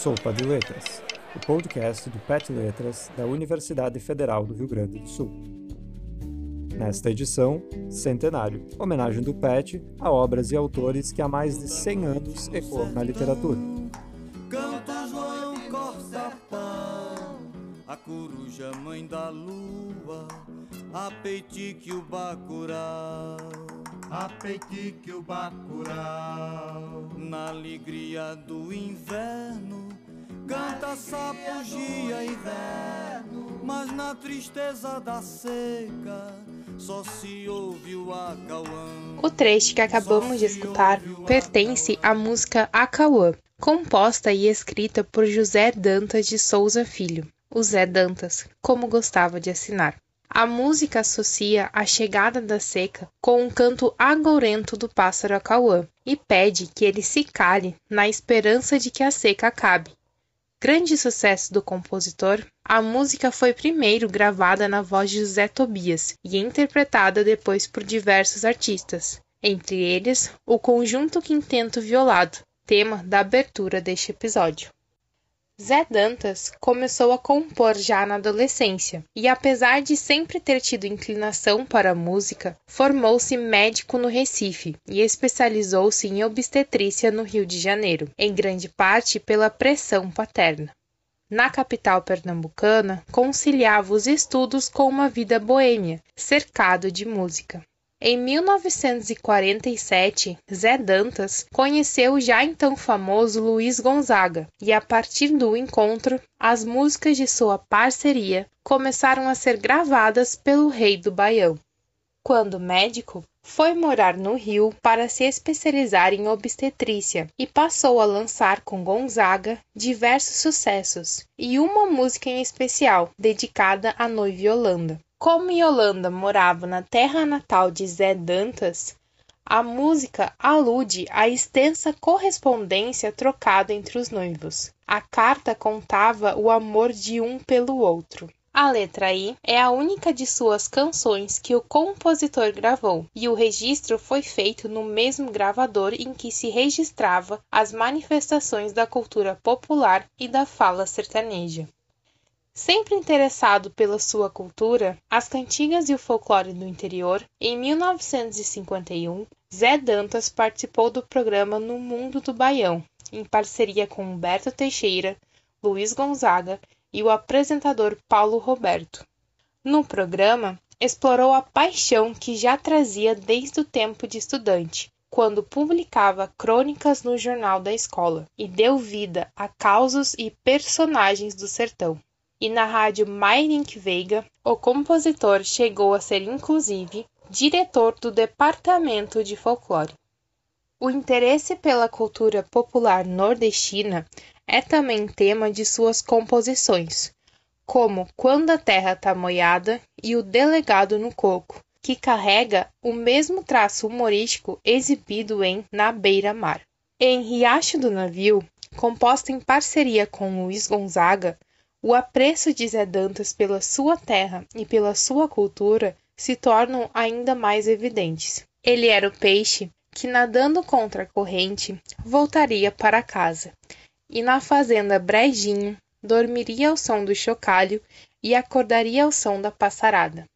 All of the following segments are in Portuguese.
Sopa de Letras, o podcast do PET Letras da Universidade Federal do Rio Grande do Sul. Nesta edição, Centenário, homenagem do PET a obras e autores que há mais de 100 anos ecoam na literatura. Canta João a coruja mãe da lua, a peitique o bacurau. A peitique o bacurau. Na alegria do inverno, canta sapugia inverno, mas na tristeza da seca, só se ouve o acauã. O trecho que acabamos de escutar pertence à música Acauã, composta e escrita por José Dantas de Souza Filho, o Zé Dantas, como gostava de assinar. A música associa a chegada da seca com um canto agourento do pássaro acauã e pede que ele se cale na esperança de que a seca acabe. Grande sucesso do compositor, a música foi primeiro gravada na voz de José Tobias e interpretada depois por diversos artistas, entre eles o conjunto Quinteto Violado, tema da abertura deste episódio. Zé Dantas começou a compor já na adolescência e, apesar de sempre ter tido inclinação para a música, formou-se médico no Recife e especializou-se em obstetrícia no Rio de Janeiro, em grande parte pela pressão paterna. Na capital pernambucana, conciliava os estudos com uma vida boêmia, cercado de música. Em 1947, Zé Dantas conheceu o já então famoso Luiz Gonzaga, e a partir do encontro, as músicas de sua parceria começaram a ser gravadas pelo Rei do Baião. Quando médico, foi morar no Rio para se especializar em obstetrícia e passou a lançar com Gonzaga diversos sucessos e uma música em especial dedicada à noiva Yolanda. Como Yolanda morava na terra natal de Zé Dantas, a música alude à extensa correspondência trocada entre os noivos. A carta contava o amor de um pelo outro. A letra I é a única de suas canções que o compositor gravou, e o registro foi feito no mesmo gravador em que se registrava as manifestações da cultura popular e da fala sertaneja. Sempre interessado pela sua cultura, as cantigas e o folclore do interior, em 1951, Zé Dantas participou do programa No Mundo do Baião, em parceria com Humberto Teixeira, Luiz Gonzaga e o apresentador Paulo Roberto. No programa, explorou a paixão que já trazia desde o tempo de estudante, quando publicava crônicas no jornal da escola, e deu vida a causos e personagens do sertão. E na rádio Mairink Veiga, o compositor chegou a ser inclusive diretor do departamento de folclore. O interesse pela cultura popular nordestina é também tema de suas composições, como Quando a Terra Tá Moiada e O Delegado no Coco, que carrega o mesmo traço humorístico exibido em Na Beira Mar. Em Riacho do Navio, composta em parceria com Luiz Gonzaga, o apreço de Zé Dantas pela sua terra e pela sua cultura se tornam ainda mais evidentes. Ele era o peixe que, nadando contra a corrente, voltaria para casa, e na fazenda Brejinho dormiria ao som do chocalho e acordaria ao som da passarada.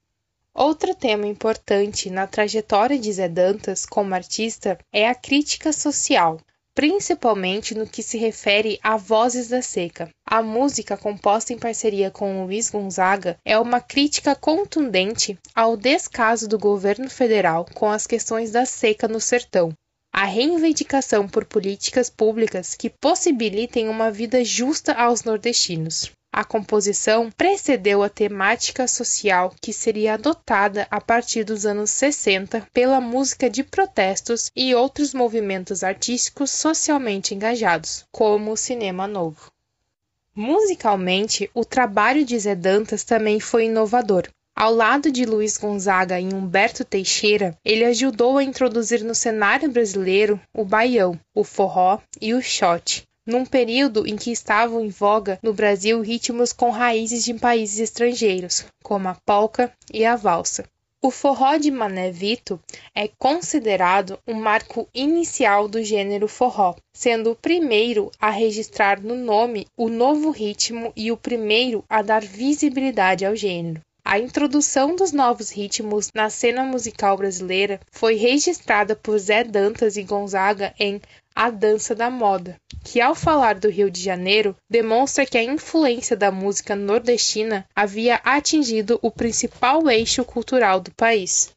Outro tema importante na trajetória de Zé Dantas como artista é a crítica social, principalmente no que se refere a Vozes da Seca. A música, composta em parceria com Luiz Gonzaga, é uma crítica contundente ao descaso do governo federal com as questões da seca no sertão. A reivindicação por políticas públicas que possibilitem uma vida justa aos nordestinos. A composição precedeu a temática social que seria adotada a partir dos anos 60 pela música de protestos e outros movimentos artísticos socialmente engajados, como o cinema novo. Musicalmente, o trabalho de Zé Dantas também foi inovador. Ao lado de Luiz Gonzaga e Humberto Teixeira, ele ajudou a introduzir no cenário brasileiro o baião, o forró e o shot, num período em que estavam em voga no Brasil ritmos com raízes de países estrangeiros, como a polca e a valsa. O forró de Mané Vito é considerado um marco inicial do gênero forró, sendo o primeiro a registrar no nome o novo ritmo e o primeiro a dar visibilidade ao gênero. A introdução dos novos ritmos na cena musical brasileira foi registrada por Zé Dantas e Gonzaga em A Dança da Moda, que ao falar do Rio de Janeiro demonstra que a influência da música nordestina havia atingido o principal eixo cultural do país.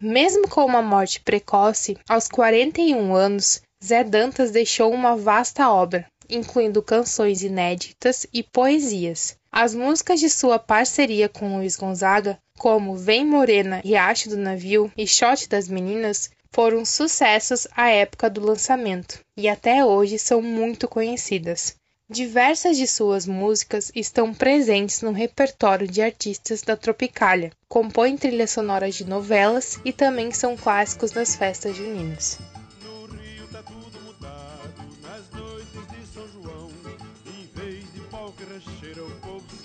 Mesmo com uma morte precoce, aos 41 anos, Zé Dantas deixou uma vasta obra, incluindo canções inéditas e poesias. As músicas de sua parceria com Luiz Gonzaga, como Vem Morena, Riacho do Navio e Shot das Meninas, foram sucessos à época do lançamento e até hoje são muito conhecidas. Diversas de suas músicas estão presentes no repertório de artistas da Tropicália, compõem trilhas sonoras de novelas e também são clássicos das festas juninas.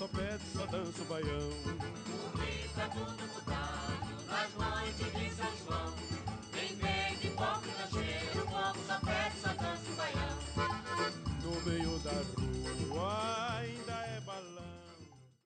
só pede, só dança o baião. O Rio tá tudo mudado,